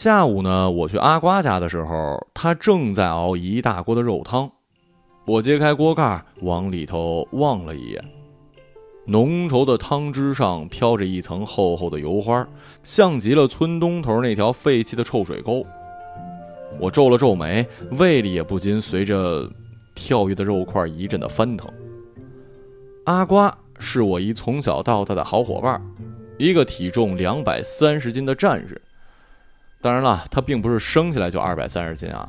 下午呢，我去阿瓜家的时候，他正在熬一大锅的肉汤。我揭开锅盖，往里头望了一眼，浓稠的汤汁上飘着一层厚厚的油花，像极了村东头那条废弃的臭水沟。我皱了皱眉，胃里也不禁随着跳跃的肉块一阵的翻腾。阿瓜是我一从小到大的好伙伴，一个体重两百三十斤的战士。当然了，他并不是生下来就二百三十斤啊。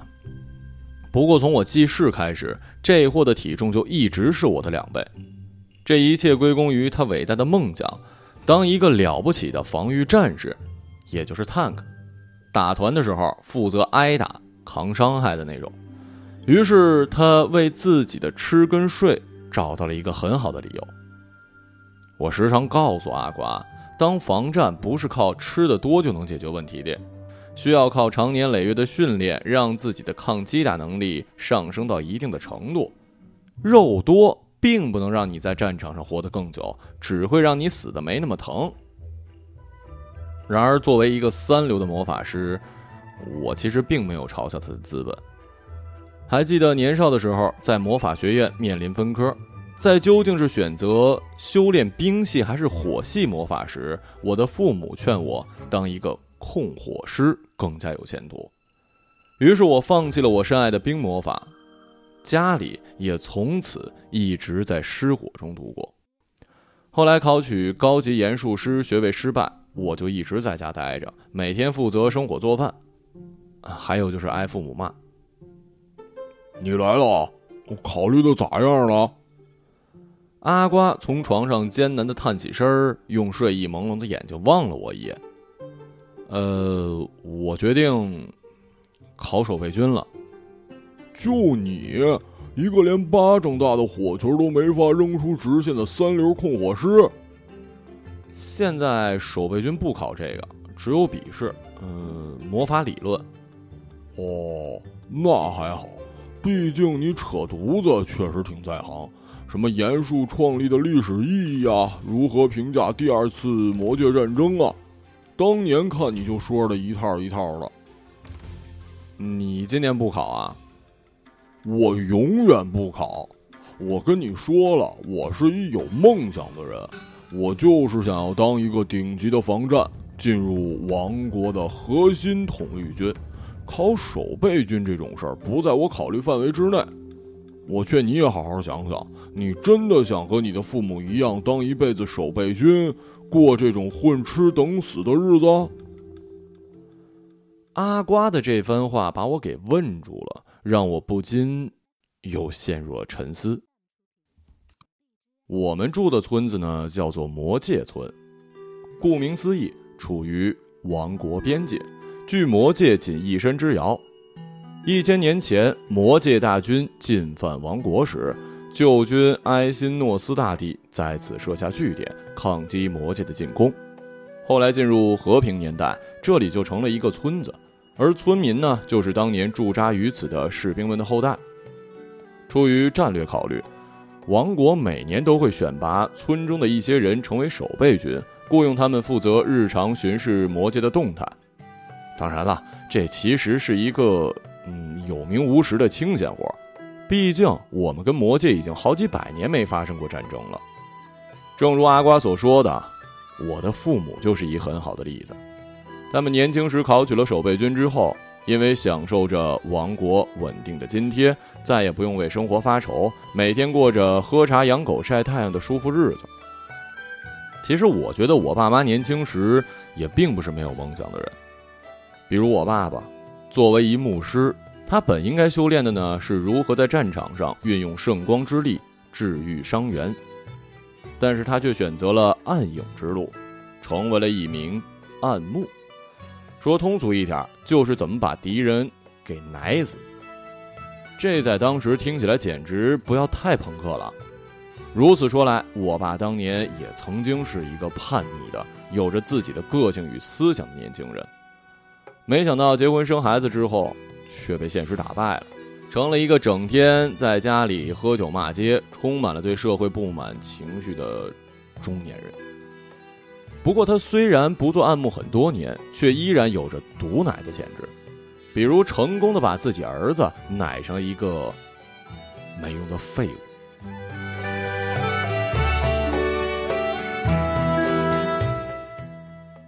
不过从我记事开始，这货的体重就一直是我的两倍。这一切归功于他伟大的梦想，当一个了不起的防御战士，也就是 tank。打团的时候负责挨打、扛伤害的那种。于是他为自己的吃跟睡找到了一个很好的理由。我时常告诉阿瓜，当防战不是靠吃的多就能解决问题的。需要靠长年累月的训练，让自己的抗击打能力上升到一定的程度。肉多并不能让你在战场上活得更久，只会让你死的没那么疼。然而，作为一个三流的魔法师，我其实并没有嘲笑他的资本。还记得年少的时候，在魔法学院面临分科，在究竟是选择修炼冰系还是火系魔法时，我的父母劝我当一个控火师。更加有前途，于是我放弃了我深爱的冰魔法，家里也从此一直在失火中度过。后来考取高级研术师学位失败，我就一直在家待着，每天负责生火做饭，还有就是挨父母骂。你来了，我考虑的咋样了？阿瓜从床上艰难的探起身儿，用睡意朦胧的眼睛望了我一眼。呃，我决定考守备军了。就你一个连巴掌大的火球都没法扔出直线的三流控火师。现在守备军不考这个，只有笔试，嗯，魔法理论。哦，那还好，毕竟你扯犊子确实挺在行。什么严肃创立的历史意义啊？如何评价第二次魔界战争啊？当年看你就说的一套一套的，你今年不考啊？我永远不考。我跟你说了，我是一有梦想的人，我就是想要当一个顶级的防战，进入王国的核心统御军。考守备军这种事儿不在我考虑范围之内。我劝你也好好想想，你真的想和你的父母一样当一辈子守备军？过这种混吃等死的日子，阿瓜的这番话把我给问住了，让我不禁又陷入了沉思。我们住的村子呢，叫做魔界村，顾名思义，处于王国边界，距魔界仅一山之遥。一千年前，魔界大军进犯王国时。旧军埃辛诺斯大帝在此设下据点，抗击魔界的进攻。后来进入和平年代，这里就成了一个村子，而村民呢，就是当年驻扎于此的士兵们的后代。出于战略考虑，王国每年都会选拔村中的一些人成为守备军，雇佣他们负责日常巡视魔界的动态。当然了，这其实是一个嗯有名无实的清闲活。毕竟，我们跟魔界已经好几百年没发生过战争了。正如阿瓜所说的，我的父母就是一很好的例子。他们年轻时考取了守备军之后，因为享受着王国稳定的津贴，再也不用为生活发愁，每天过着喝茶、养狗、晒太阳的舒服日子。其实，我觉得我爸妈年轻时也并不是没有梦想的人。比如我爸爸，作为一牧师。他本应该修炼的呢，是如何在战场上运用圣光之力治愈伤员，但是他却选择了暗影之路，成为了一名暗牧。说通俗一点，就是怎么把敌人给奶死。这在当时听起来简直不要太朋克了。如此说来，我爸当年也曾经是一个叛逆的、有着自己的个性与思想的年轻人。没想到结婚生孩子之后。却被现实打败了，成了一个整天在家里喝酒骂街、充满了对社会不满情绪的中年人。不过，他虽然不做暗牧很多年，却依然有着毒奶的潜质，比如成功的把自己儿子奶成一个没用的废物。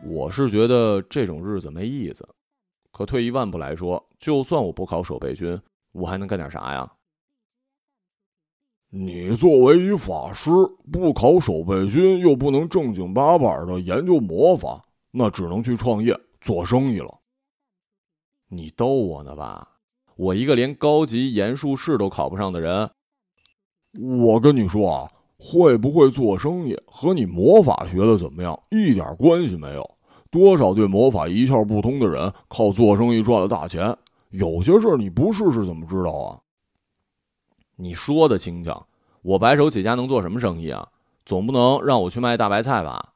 我是觉得这种日子没意思，可退一万步来说，就算我不考守备军，我还能干点啥呀？你作为一法师，不考守备军，又不能正经八百的研究魔法，那只能去创业做生意了。你逗我呢吧？我一个连高级研术士都考不上的人，我跟你说啊，会不会做生意和你魔法学的怎么样一点关系没有。多少对魔法一窍不通的人，靠做生意赚了大钱。有些事儿你不试试怎么知道啊？你说的轻巧，我白手起家能做什么生意啊？总不能让我去卖大白菜吧？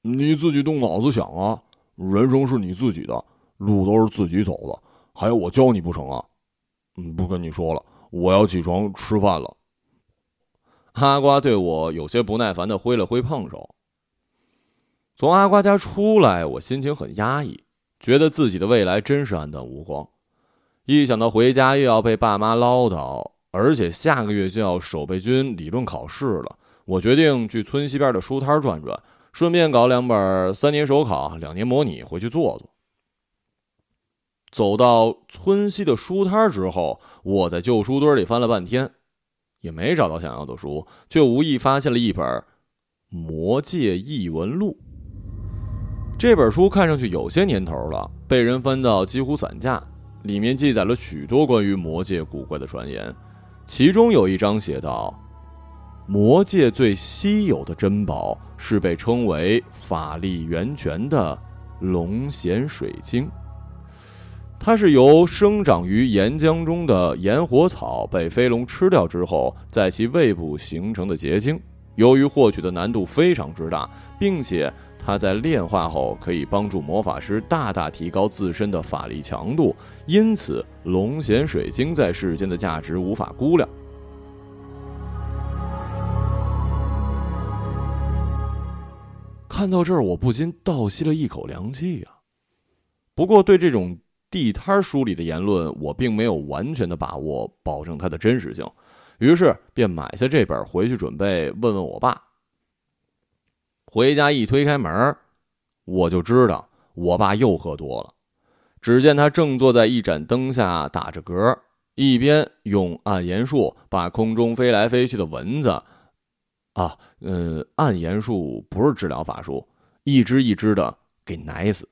你自己动脑子想啊！人生是你自己的，路都是自己走的，还要我教你不成啊？嗯，不跟你说了，我要起床吃饭了。阿瓜对我有些不耐烦的挥了挥胖手。从阿瓜家出来，我心情很压抑，觉得自己的未来真是黯淡无光。一想到回家又要被爸妈唠叨。而且下个月就要守备军理论考试了，我决定去村西边的书摊转转，顺便搞两本三年手考、两年模拟回去做做。走到村西的书摊之后，我在旧书堆里翻了半天，也没找到想要的书，却无意发现了一本《魔界异闻录》。这本书看上去有些年头了，被人翻到几乎散架，里面记载了许多关于魔界古怪的传言。其中有一章写道：“魔界最稀有的珍宝是被称为法力源泉的龙涎水晶。它是由生长于岩浆中的岩火草被飞龙吃掉之后，在其胃部形成的结晶。由于获取的难度非常之大，并且……”它在炼化后可以帮助魔法师大大提高自身的法力强度，因此龙涎水晶在世间的价值无法估量。看到这儿，我不禁倒吸了一口凉气呀。不过，对这种地摊书里的言论，我并没有完全的把握，保证它的真实性，于是便买下这本回去，准备问问我爸。回家一推开门，我就知道我爸又喝多了。只见他正坐在一盏灯下打着嗝，一边用暗炎术把空中飞来飞去的蚊子，啊，嗯，暗炎术不是治疗法术，一只一只的给奶死。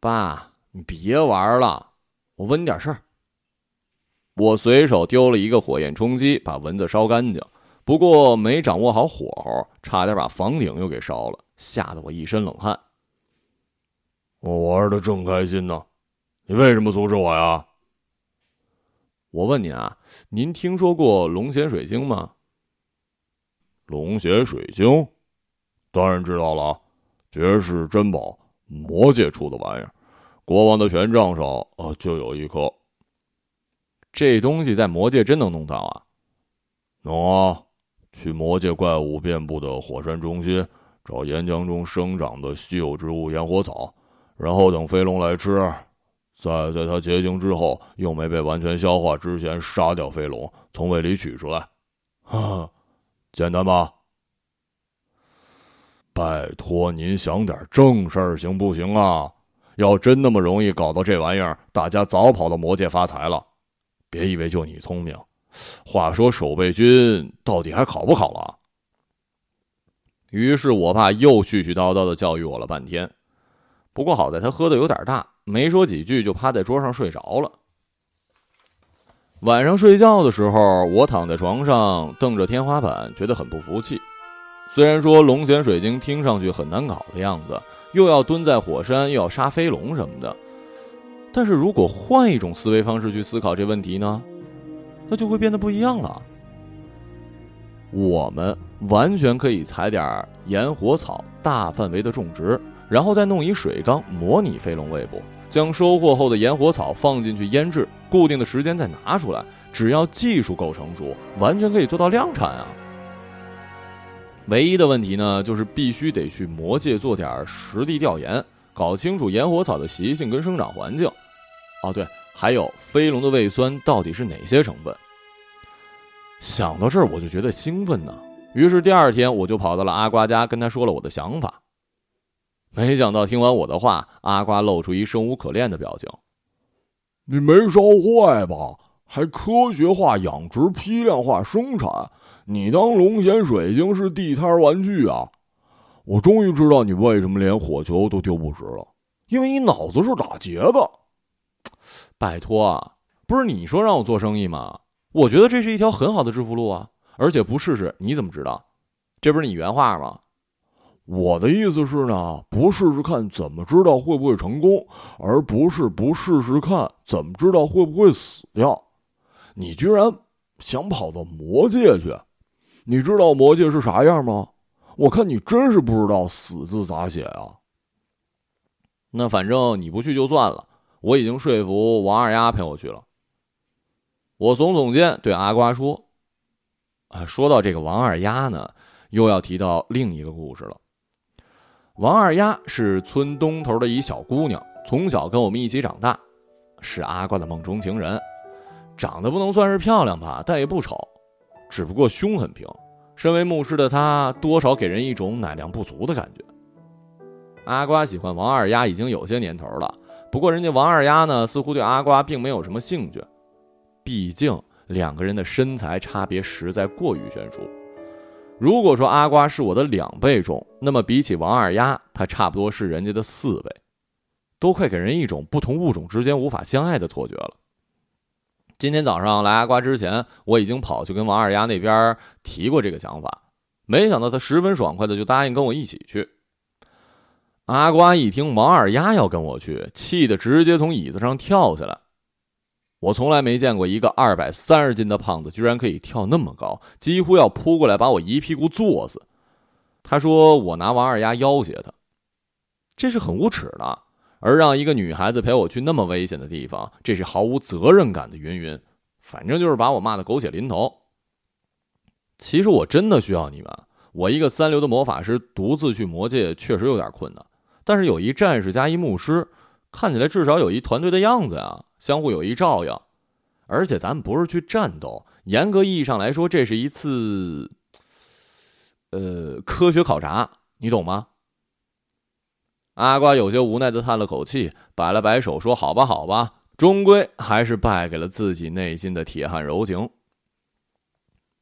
爸，你别玩了，我问你点事儿。我随手丢了一个火焰冲击，把蚊子烧干净。不过没掌握好火候，差点把房顶又给烧了，吓得我一身冷汗。我玩的正开心呢，你为什么阻止我呀？我问您啊，您听说过龙涎水晶吗？龙涎水晶，当然知道了，绝世珍宝，魔界出的玩意儿，国王的权杖上啊就有一颗。这东西在魔界真能弄到啊？能啊。去魔界怪物遍布的火山中心，找岩浆中生长的稀有植物炎火草，然后等飞龙来吃，再在它结晶之后又没被完全消化之前杀掉飞龙，从胃里取出来。哈哈，简单吧？拜托您想点正事儿行不行啊？要真那么容易搞到这玩意儿，大家早跑到魔界发财了。别以为就你聪明。话说守备军到底还考不考了？于是我爸又絮絮叨叨的教育我了半天。不过好在他喝的有点大，没说几句就趴在桌上睡着了。晚上睡觉的时候，我躺在床上瞪着天花板，觉得很不服气。虽然说龙涎水晶听上去很难搞的样子，又要蹲在火山，又要杀飞龙什么的，但是如果换一种思维方式去思考这问题呢？那就会变得不一样了。我们完全可以采点盐火草，大范围的种植，然后再弄一水缸模拟飞龙胃部，将收获后的盐火草放进去腌制，固定的时间再拿出来。只要技术够成熟，完全可以做到量产啊！唯一的问题呢，就是必须得去魔界做点实地调研，搞清楚萤火草的习性跟生长环境。哦，对，还有飞龙的胃酸到底是哪些成分？想到这儿，我就觉得兴奋呢。于是第二天，我就跑到了阿瓜家，跟他说了我的想法。没想到听完我的话，阿瓜露出一生无可恋的表情。你没烧坏吧？还科学化养殖、批量化生产？你当龙涎水晶是地摊玩具啊？我终于知道你为什么连火球都丢不直了，因为你脑子是打结的。拜托啊，不是你说让我做生意吗？我觉得这是一条很好的致富路啊，而且不试试你怎么知道？这不是你原话吗？我的意思是呢，不试试看怎么知道会不会成功，而不是不试试看怎么知道会不会死掉。你居然想跑到魔界去？你知道魔界是啥样吗？我看你真是不知道“死”字咋写啊。那反正你不去就算了，我已经说服王二丫陪我去了。我耸耸肩，对阿瓜说：“啊，说到这个王二丫呢，又要提到另一个故事了。王二丫是村东头的一小姑娘，从小跟我们一起长大，是阿瓜的梦中情人。长得不能算是漂亮吧，但也不丑，只不过胸很平。身为牧师的她，多少给人一种奶量不足的感觉。阿瓜喜欢王二丫已经有些年头了，不过人家王二丫呢，似乎对阿瓜并没有什么兴趣。”毕竟两个人的身材差别实在过于悬殊。如果说阿瓜是我的两倍重，那么比起王二丫，他差不多是人家的四倍，都快给人一种不同物种之间无法相爱的错觉了。今天早上来阿瓜之前，我已经跑去跟王二丫那边提过这个想法，没想到他十分爽快的就答应跟我一起去。阿瓜一听王二丫要跟我去，气得直接从椅子上跳下来。我从来没见过一个二百三十斤的胖子居然可以跳那么高，几乎要扑过来把我一屁股坐死。他说我拿王二丫要挟他，这是很无耻的；而让一个女孩子陪我去那么危险的地方，这是毫无责任感的。云云，反正就是把我骂得狗血淋头。其实我真的需要你们，我一个三流的魔法师独自去魔界确实有点困难，但是有一战士加一牧师，看起来至少有一团队的样子呀。相互有一照应，而且咱们不是去战斗，严格意义上来说，这是一次，呃，科学考察，你懂吗？阿瓜有些无奈的叹了口气，摆了摆手说：“好吧，好吧，终归还是败给了自己内心的铁汉柔情。”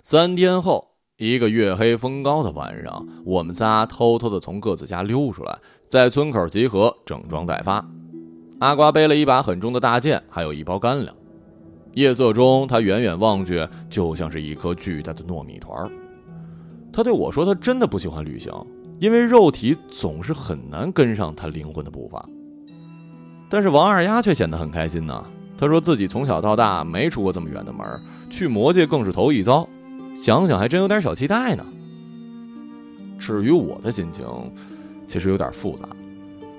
三天后，一个月黑风高的晚上，我们仨偷偷的从各自家溜出来，在村口集合，整装待发。阿瓜背了一把很重的大剑，还有一包干粮。夜色中，他远远望去，就像是一颗巨大的糯米团。他对我说：“他真的不喜欢旅行，因为肉体总是很难跟上他灵魂的步伐。”但是王二丫却显得很开心呢。他说自己从小到大没出过这么远的门，去魔界更是头一遭，想想还真有点小期待呢。至于我的心情，其实有点复杂。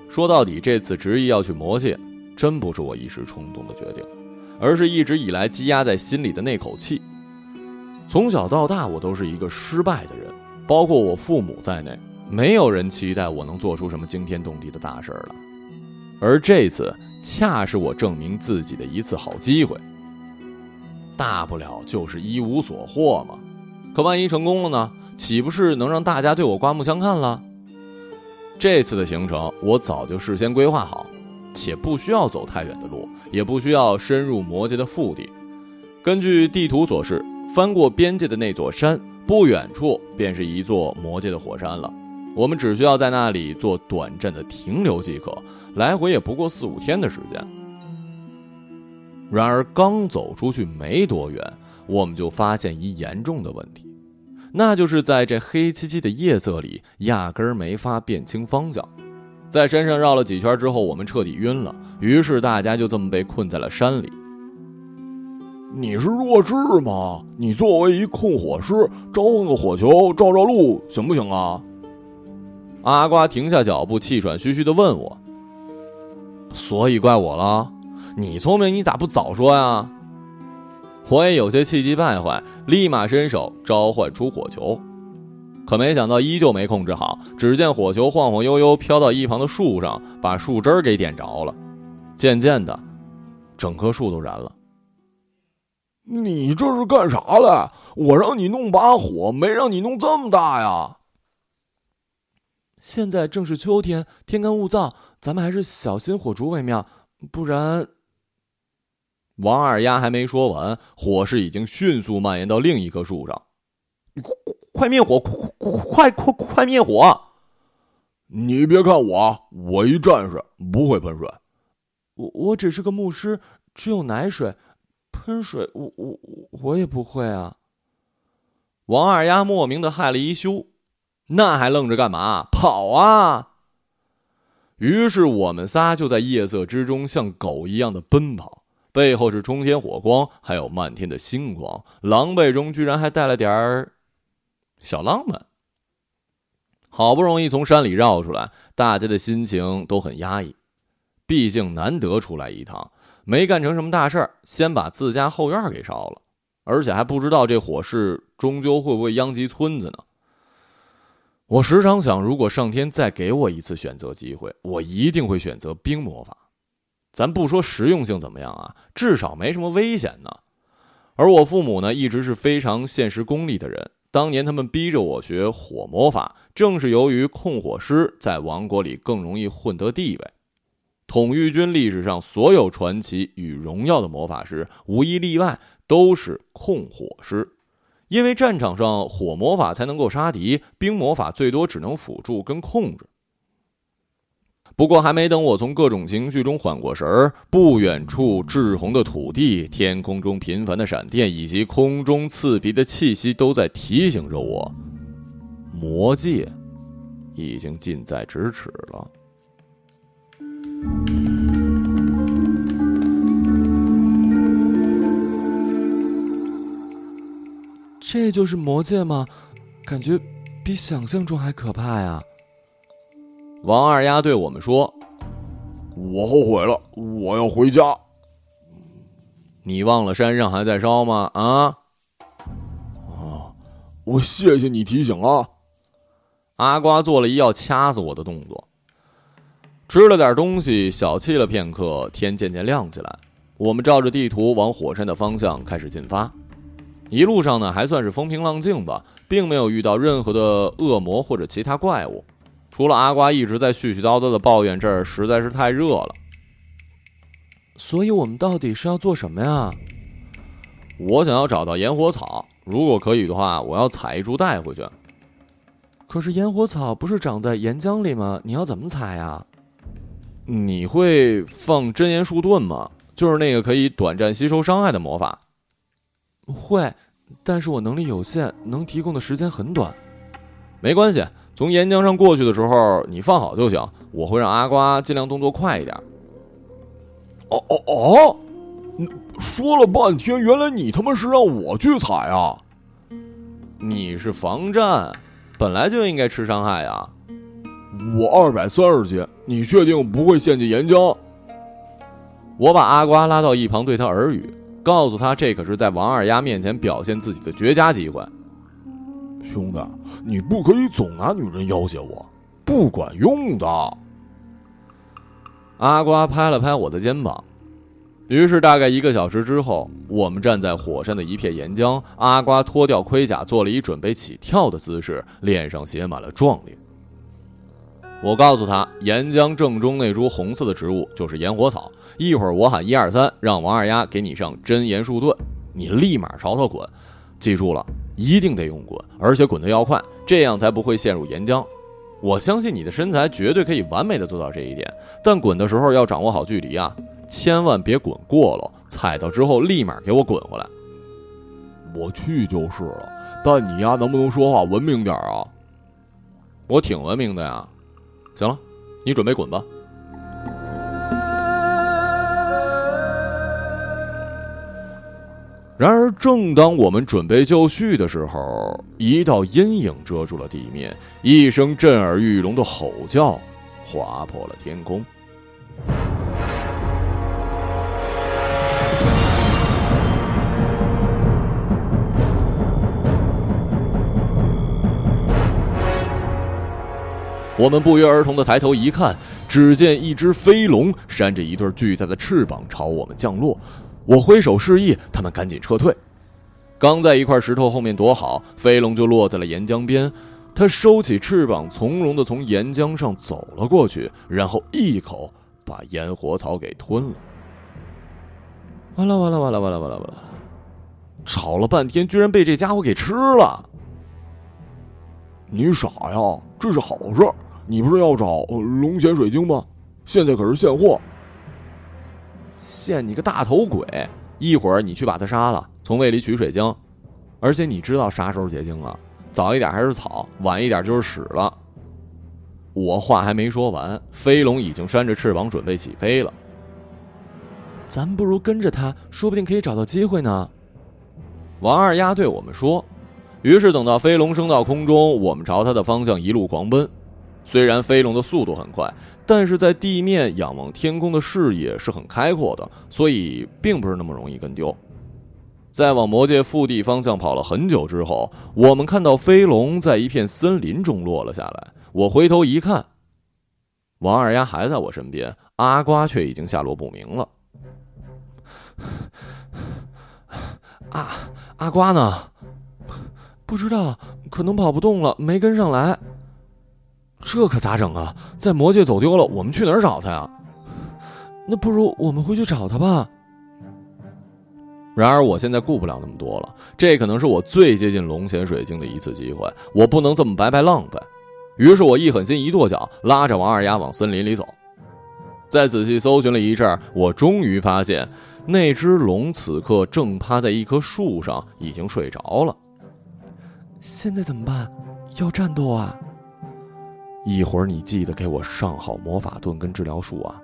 说到底，这次执意要去魔界，真不是我一时冲动的决定，而是一直以来积压在心里的那口气。从小到大，我都是一个失败的人，包括我父母在内，没有人期待我能做出什么惊天动地的大事儿来。而这次，恰是我证明自己的一次好机会。大不了就是一无所获嘛，可万一成功了呢？岂不是能让大家对我刮目相看了？这次的行程我早就事先规划好，且不需要走太远的路，也不需要深入魔界的腹地。根据地图所示，翻过边界的那座山，不远处便是一座魔界的火山了。我们只需要在那里做短暂的停留即可，来回也不过四五天的时间。然而，刚走出去没多远，我们就发现一严重的问题。那就是在这黑漆漆的夜色里，压根儿没法辨清方向。在山上绕了几圈之后，我们彻底晕了。于是大家就这么被困在了山里。你是弱智吗？你作为一控火师，召唤个火球照照路行不行啊？阿瓜停下脚步，气喘吁吁地问我：“所以怪我了？你聪明，你咋不早说呀？”我也有些气急败坏，立马伸手召唤出火球。可没想到依旧没控制好，只见火球晃晃悠悠飘到一旁的树上，把树枝给点着了。渐渐的，整棵树都燃了。你这是干啥嘞？我让你弄把火，没让你弄这么大呀！现在正是秋天，天干物燥，咱们还是小心火烛为妙，不然……王二丫还没说完，火势已经迅速蔓延到另一棵树上。快灭火！快快快快灭火！你别看我，我一战士不会喷水。我我只是个牧师，只有奶水，喷水我我我也不会啊。王二丫莫名的害了一羞，那还愣着干嘛？跑啊！于是我们仨就在夜色之中像狗一样的奔跑，背后是冲天火光，还有漫天的星光，狼狈中居然还带了点儿。小浪漫。好不容易从山里绕出来，大家的心情都很压抑。毕竟难得出来一趟，没干成什么大事儿，先把自家后院给烧了，而且还不知道这火势终究会不会殃及村子呢。我时常想，如果上天再给我一次选择机会，我一定会选择冰魔法。咱不说实用性怎么样啊，至少没什么危险呢。而我父母呢，一直是非常现实功利的人。当年他们逼着我学火魔法，正是由于控火师在王国里更容易混得地位。统御军历史上所有传奇与荣耀的魔法师，无一例外都是控火师，因为战场上火魔法才能够杀敌，冰魔法最多只能辅助跟控制。不过，还没等我从各种情绪中缓过神儿，不远处赤红的土地、天空中频繁的闪电以及空中刺鼻的气息，都在提醒着我，魔界已经近在咫尺了。这就是魔界吗？感觉比想象中还可怕呀！王二丫对我们说：“我后悔了，我要回家。你忘了山上还在烧吗？啊？啊！我谢谢你提醒啊。”阿瓜做了一要掐死我的动作。吃了点东西，小憩了片刻，天渐渐亮起来。我们照着地图往火山的方向开始进发。一路上呢，还算是风平浪静吧，并没有遇到任何的恶魔或者其他怪物。除了阿瓜一直在絮絮叨叨的抱怨这儿实在是太热了，所以我们到底是要做什么呀？我想要找到炎火草，如果可以的话，我要采一株带回去。可是炎火草不是长在岩浆里吗？你要怎么采呀？你会放真言树盾吗？就是那个可以短暂吸收伤害的魔法。会，但是我能力有限，能提供的时间很短。没关系。从岩浆上过去的时候，你放好就行。我会让阿瓜尽量动作快一点。哦哦哦！说了半天，原来你他妈是让我去踩啊！你是防战，本来就应该吃伤害呀。我二百三十斤，你确定不会陷进岩浆？我把阿瓜拉到一旁，对他耳语，告诉他这可是在王二丫面前表现自己的绝佳机会。兄弟。你不可以总拿女人要挟我，不管用的。阿瓜拍了拍我的肩膀。于是，大概一个小时之后，我们站在火山的一片岩浆。阿瓜脱掉盔甲，做了一准备起跳的姿势，脸上写满了壮烈。我告诉他，岩浆正中那株红色的植物就是炎火草。一会儿我喊一二三，让王二丫给你上真言树盾，你立马朝他滚。记住了，一定得用滚，而且滚得要快。这样才不会陷入岩浆。我相信你的身材绝对可以完美的做到这一点，但滚的时候要掌握好距离啊，千万别滚过了，踩到之后立马给我滚回来。我去就是了，但你丫能不能说话文明点啊？我挺文明的呀。行了，你准备滚吧。然而，正当我们准备就绪的时候，一道阴影遮住了地面，一声震耳欲聋的吼叫划破了天空。我们不约而同的抬头一看，只见一只飞龙扇着一对巨大的翅膀朝我们降落。我挥手示意，他们赶紧撤退。刚在一块石头后面躲好，飞龙就落在了岩浆边。它收起翅膀，从容的从岩浆上走了过去，然后一口把烟火草给吞了。完了完了完了完了完了完了！吵了半天，居然被这家伙给吃了！你傻呀？这是好事！你不是要找龙涎水晶吗？现在可是现货！现你个大头鬼！一会儿你去把他杀了，从胃里取水晶。而且你知道啥时候结晶啊？早一点还是草，晚一点就是屎了。我话还没说完，飞龙已经扇着翅膀准备起飞了。咱不如跟着他，说不定可以找到机会呢。王二丫对我们说。于是等到飞龙升到空中，我们朝它的方向一路狂奔。虽然飞龙的速度很快，但是在地面仰望天空的视野是很开阔的，所以并不是那么容易跟丢。在往魔界腹地方向跑了很久之后，我们看到飞龙在一片森林中落了下来。我回头一看，王二丫还在我身边，阿瓜却已经下落不明了。阿阿瓜呢？不知道，可能跑不动了，没跟上来。这可咋整啊？在魔界走丢了，我们去哪儿找他呀？那不如我们回去找他吧。然而我现在顾不了那么多了，这可能是我最接近龙潜水晶的一次机会，我不能这么白白浪费。于是我一狠心，一跺脚，拉着王二丫往森林里走。再仔细搜寻了一阵，我终于发现。那只龙此刻正趴在一棵树上，已经睡着了。现在怎么办？要战斗啊！一会儿你记得给我上好魔法盾跟治疗术啊！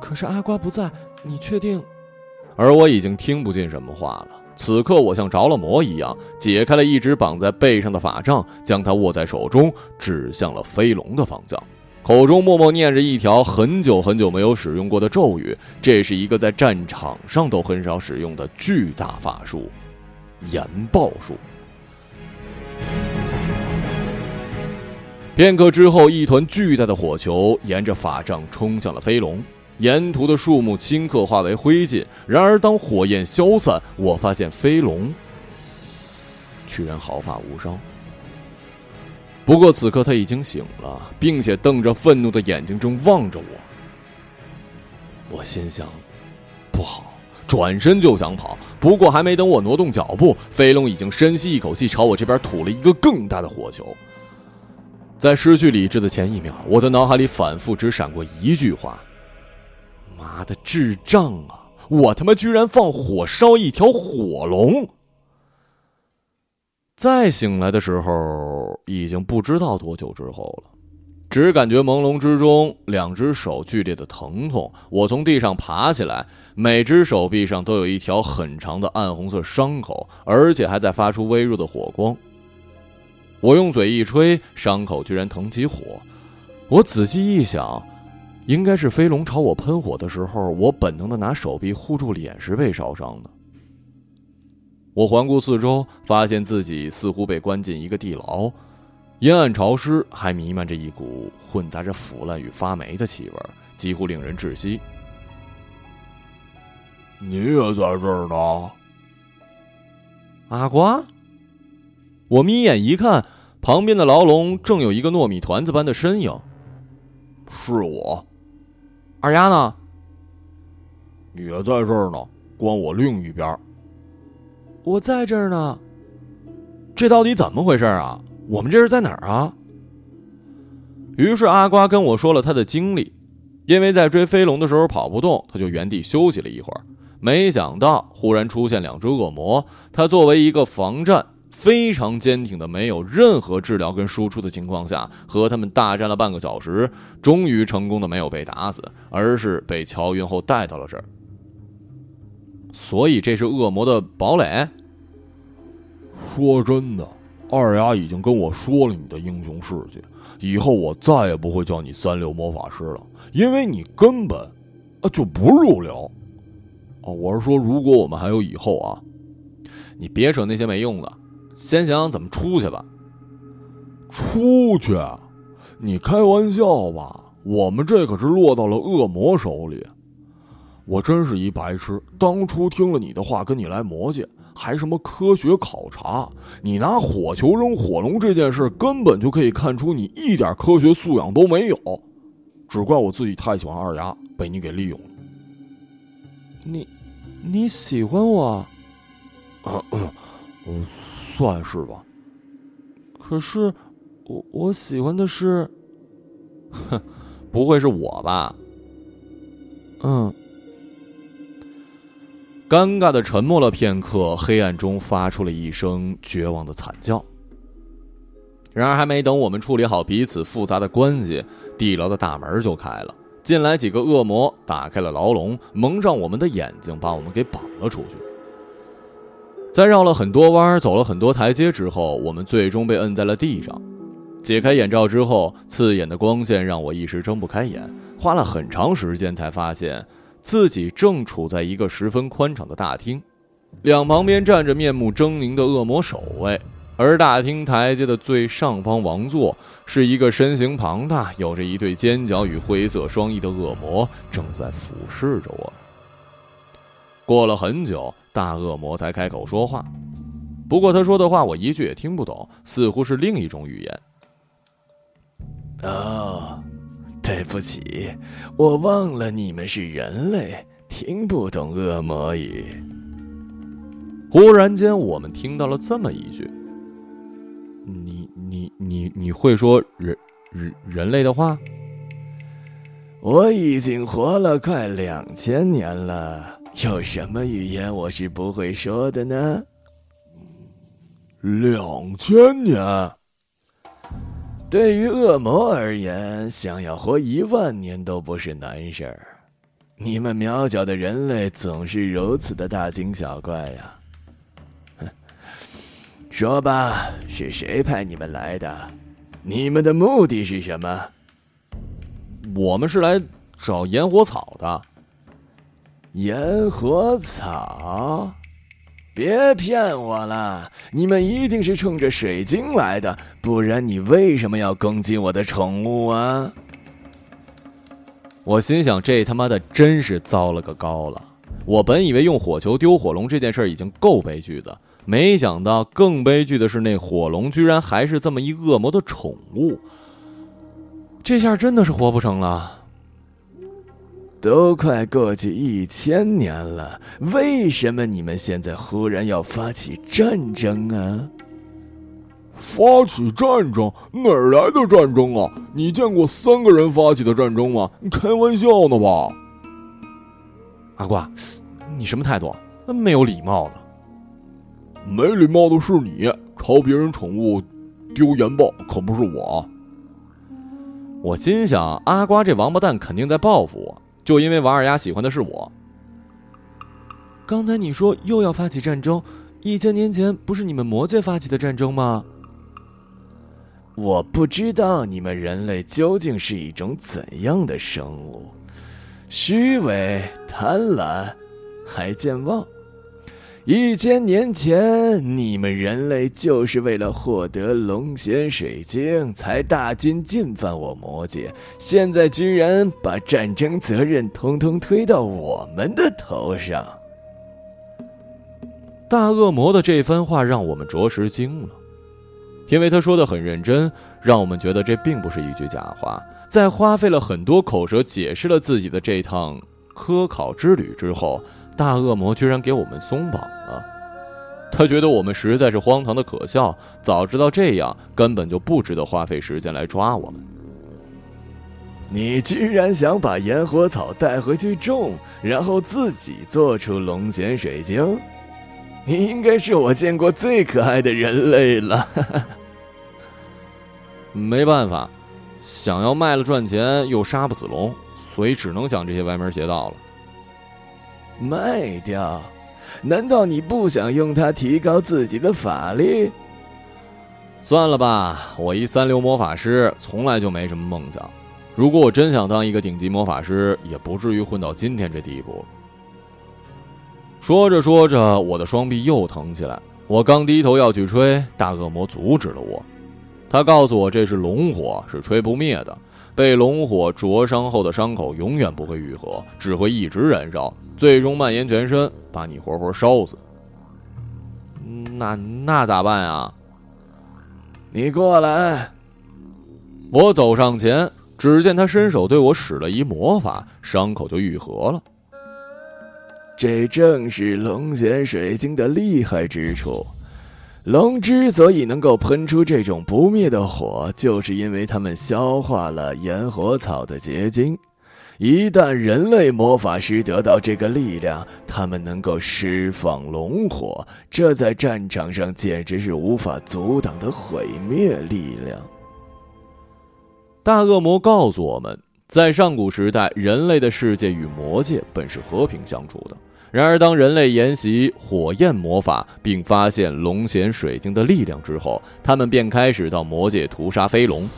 可是阿瓜不在，你确定？而我已经听不进什么话了。此刻我像着了魔一样，解开了一直绑在背上的法杖，将它握在手中，指向了飞龙的方向。口中默默念着一条很久很久没有使用过的咒语，这是一个在战场上都很少使用的巨大法术——岩爆术。片刻之后，一团巨大的火球沿着法杖冲向了飞龙，沿途的树木顷刻化为灰烬。然而，当火焰消散，我发现飞龙居然毫发无伤。不过此刻他已经醒了，并且瞪着愤怒的眼睛正望着我。我心想，不好，转身就想跑。不过还没等我挪动脚步，飞龙已经深吸一口气，朝我这边吐了一个更大的火球。在失去理智的前一秒，我的脑海里反复只闪过一句话：“妈的，智障啊！我他妈居然放火烧一条火龙！”再醒来的时候，已经不知道多久之后了，只感觉朦胧之中，两只手剧烈的疼痛。我从地上爬起来，每只手臂上都有一条很长的暗红色伤口，而且还在发出微弱的火光。我用嘴一吹，伤口居然腾起火。我仔细一想，应该是飞龙朝我喷火的时候，我本能的拿手臂护住脸时被烧伤的。我环顾四周，发现自己似乎被关进一个地牢，阴暗潮湿，还弥漫着一股混杂着腐烂与发霉的气味，几乎令人窒息。你也在这儿呢，阿瓜。我眯眼一看，旁边的牢笼正有一个糯米团子般的身影。是我，二丫呢？也在这儿呢，关我另一边。我在这儿呢，这到底怎么回事啊？我们这是在哪儿啊？于是阿瓜跟我说了他的经历，因为在追飞龙的时候跑不动，他就原地休息了一会儿。没想到忽然出现两只恶魔，他作为一个防战非常坚挺的，没有任何治疗跟输出的情况下，和他们大战了半个小时，终于成功的没有被打死，而是被乔云后带到了这儿。所以这是恶魔的堡垒。说真的，二丫已经跟我说了你的英雄事迹，以后我再也不会叫你三流魔法师了，因为你根本啊就不入流。哦，我是说，如果我们还有以后啊，你别扯那些没用的，先想想怎么出去吧。出去？你开玩笑吧？我们这可是落到了恶魔手里。我真是一白痴，当初听了你的话跟你来魔界，还什么科学考察？你拿火球扔火龙这件事，根本就可以看出你一点科学素养都没有。只怪我自己太喜欢二丫，被你给利用了。你，你喜欢我？嗯，算是吧。可是，我我喜欢的是，哼，不会是我吧？嗯。尴尬的沉默了片刻，黑暗中发出了一声绝望的惨叫。然而，还没等我们处理好彼此复杂的关系，地牢的大门就开了，进来几个恶魔，打开了牢笼，蒙上我们的眼睛，把我们给绑了出去。在绕了很多弯，走了很多台阶之后，我们最终被摁在了地上。解开眼罩之后，刺眼的光线让我一时睁不开眼，花了很长时间才发现。自己正处在一个十分宽敞的大厅，两旁边站着面目狰狞的恶魔守卫，而大厅台阶的最上方王座是一个身形庞大、有着一对尖角与灰色双翼的恶魔，正在俯视着我们。过了很久，大恶魔才开口说话，不过他说的话我一句也听不懂，似乎是另一种语言。哦。对不起，我忘了你们是人类，听不懂恶魔语。忽然间，我们听到了这么一句：“你、你、你、你会说人、人、人类的话？”我已经活了快两千年了，有什么语言我是不会说的呢？两千年。对于恶魔而言，想要活一万年都不是难事儿。你们渺小的人类总是如此的大惊小怪呀！说吧，是谁派你们来的？你们的目的是什么？我们是来找炎火草的。烟火草。别骗我了！你们一定是冲着水晶来的，不然你为什么要攻击我的宠物啊？我心想，这他妈的真是糟了个高了！我本以为用火球丢火龙这件事已经够悲剧的，没想到更悲剧的是，那火龙居然还是这么一恶魔的宠物。这下真的是活不成了。都快过去一千年了，为什么你们现在忽然要发起战争啊？发起战争？哪儿来的战争啊？你见过三个人发起的战争吗？你开玩笑呢吧？阿瓜，你什么态度？那没有礼貌的。没礼貌的是你，朝别人宠物丢盐爆，可不是我。我心想，阿瓜这王八蛋肯定在报复我。就因为王二丫喜欢的是我。刚才你说又要发起战争，一千年前不是你们魔界发起的战争吗？我不知道你们人类究竟是一种怎样的生物，虚伪、贪婪，还健忘。一千年前，你们人类就是为了获得龙涎水晶，才大军进犯我魔界。现在居然把战争责任通通推到我们的头上。大恶魔的这番话让我们着实惊了，因为他说的很认真，让我们觉得这并不是一句假话。在花费了很多口舌解释了自己的这趟科考之旅之后。大恶魔居然给我们松绑了，他觉得我们实在是荒唐的可笑。早知道这样，根本就不值得花费时间来抓我们。你居然想把烟火草带回去种，然后自己做出龙涎水晶？你应该是我见过最可爱的人类了。没办法，想要卖了赚钱又杀不死龙，所以只能讲这些歪门邪道了。卖掉？难道你不想用它提高自己的法力？算了吧，我一三流魔法师，从来就没什么梦想。如果我真想当一个顶级魔法师，也不至于混到今天这地步。说着说着，我的双臂又疼起来。我刚低头要去吹，大恶魔阻止了我。他告诉我这是龙火，是吹不灭的。被龙火灼伤后的伤口永远不会愈合，只会一直燃烧，最终蔓延全身，把你活活烧死。那那咋办呀？你过来。我走上前，只见他伸手对我使了一魔法，伤口就愈合了。这正是龙涎水晶的厉害之处。龙之所以能够喷出这种不灭的火，就是因为它们消化了炎火草的结晶。一旦人类魔法师得到这个力量，他们能够释放龙火，这在战场上简直是无法阻挡的毁灭力量。大恶魔告诉我们，在上古时代，人类的世界与魔界本是和平相处的。然而，当人类研习火焰魔法，并发现龙涎水晶的力量之后，他们便开始到魔界屠杀飞龙。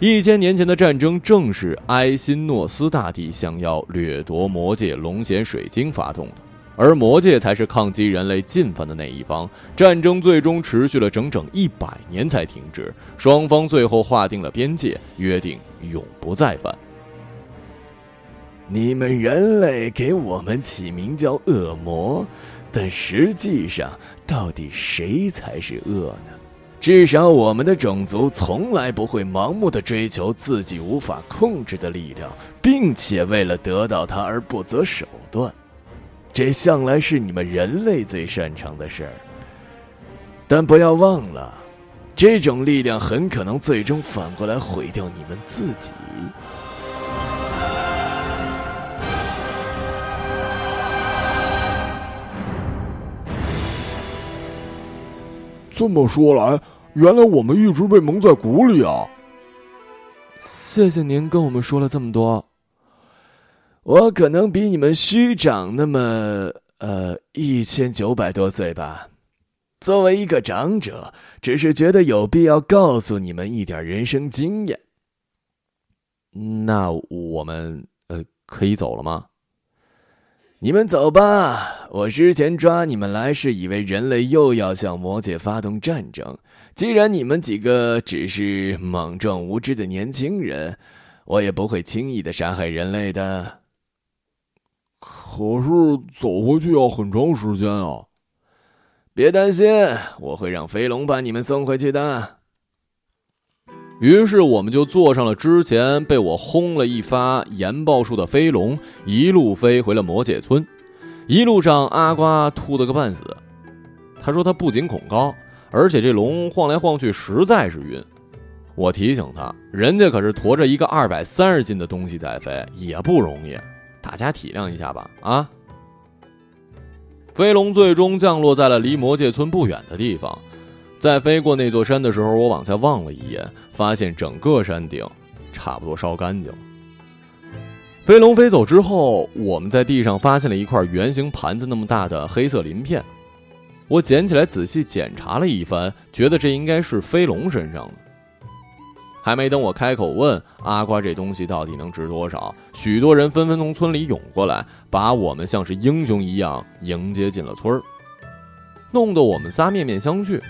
一千年前的战争正是埃辛诺斯大帝想要掠夺魔界龙涎水晶发动的，而魔界才是抗击人类进犯的那一方。战争最终持续了整整一百年才停止，双方最后划定了边界，约定永不再犯。你们人类给我们起名叫恶魔，但实际上，到底谁才是恶呢？至少我们的种族从来不会盲目的追求自己无法控制的力量，并且为了得到它而不择手段。这向来是你们人类最擅长的事儿。但不要忘了，这种力量很可能最终反过来毁掉你们自己。这么说来，原来我们一直被蒙在鼓里啊！谢谢您跟我们说了这么多。我可能比你们虚长那么呃一千九百多岁吧。作为一个长者，只是觉得有必要告诉你们一点人生经验。那我们呃可以走了吗？你们走吧。我之前抓你们来是以为人类又要向魔界发动战争。既然你们几个只是莽撞无知的年轻人，我也不会轻易的杀害人类的。可是走回去要很长时间啊！别担心，我会让飞龙把你们送回去的。于是我们就坐上了之前被我轰了一发岩爆术的飞龙，一路飞回了魔界村。一路上，阿瓜吐得个半死。他说他不仅恐高，而且这龙晃来晃去实在是晕。我提醒他，人家可是驮着一个二百三十斤的东西在飞，也不容易，大家体谅一下吧。啊！飞龙最终降落在了离魔界村不远的地方。在飞过那座山的时候，我往下望了一眼，发现整个山顶差不多烧干净了。飞龙飞走之后，我们在地上发现了一块圆形盘子那么大的黑色鳞片。我捡起来仔细检查了一番，觉得这应该是飞龙身上的。还没等我开口问阿瓜这东西到底能值多少，许多人纷纷从村里涌过来，把我们像是英雄一样迎接进了村儿，弄得我们仨面面相觑。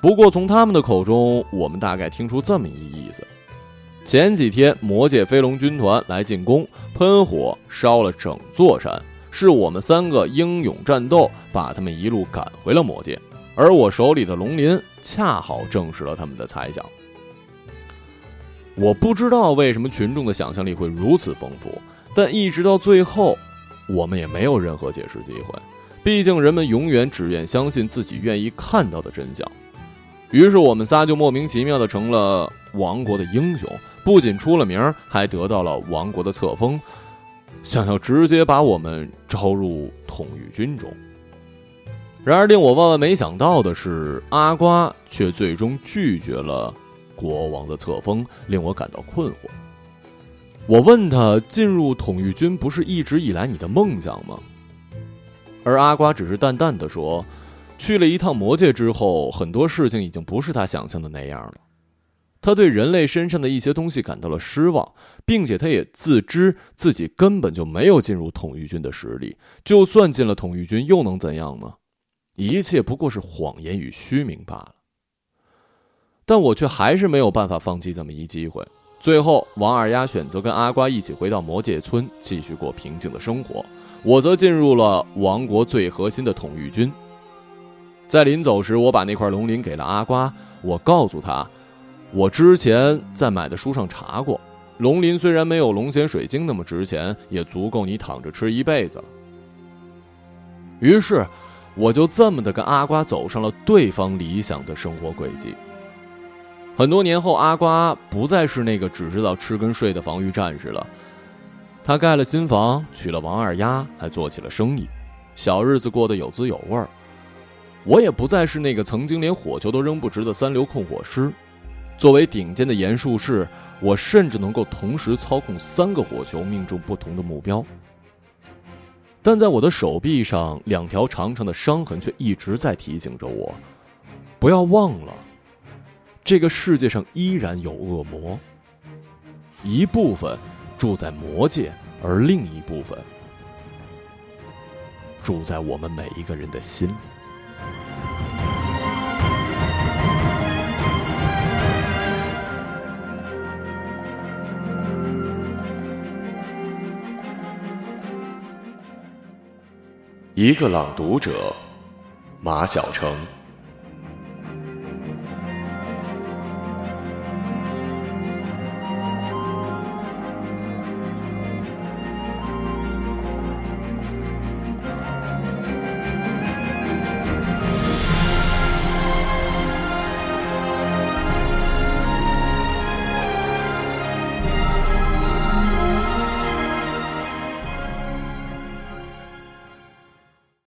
不过，从他们的口中，我们大概听出这么一意思：前几天魔界飞龙军团来进攻，喷火烧了整座山，是我们三个英勇战斗，把他们一路赶回了魔界。而我手里的龙鳞恰好证实了他们的猜想。我不知道为什么群众的想象力会如此丰富，但一直到最后，我们也没有任何解释机会。毕竟，人们永远只愿相信自己愿意看到的真相。于是我们仨就莫名其妙的成了王国的英雄，不仅出了名，还得到了王国的册封，想要直接把我们招入统御军中。然而令我万万没想到的是，阿瓜却最终拒绝了国王的册封，令我感到困惑。我问他：“进入统御军不是一直以来你的梦想吗？”而阿瓜只是淡淡的说。去了一趟魔界之后，很多事情已经不是他想象的那样了。他对人类身上的一些东西感到了失望，并且他也自知自己根本就没有进入统御军的实力。就算进了统御军，又能怎样呢？一切不过是谎言与虚名罢了。但我却还是没有办法放弃这么一机会。最后，王二丫选择跟阿瓜一起回到魔界村，继续过平静的生活。我则进入了王国最核心的统御军。在临走时，我把那块龙鳞给了阿瓜，我告诉他，我之前在买的书上查过，龙鳞虽然没有龙涎水晶那么值钱，也足够你躺着吃一辈子了。于是，我就这么的跟阿瓜走上了对方理想的生活轨迹。很多年后，阿瓜不再是那个只知道吃跟睡的防御战士了。他盖了新房，娶了王二丫，还做起了生意，小日子过得有滋有味儿。我也不再是那个曾经连火球都扔不直的三流控火师。作为顶尖的炎术士，我甚至能够同时操控三个火球，命中不同的目标。但在我的手臂上，两条长长的伤痕却一直在提醒着我：不要忘了。这个世界上依然有恶魔，一部分住在魔界，而另一部分住在我们每一个人的心里。一个朗读者，马晓成。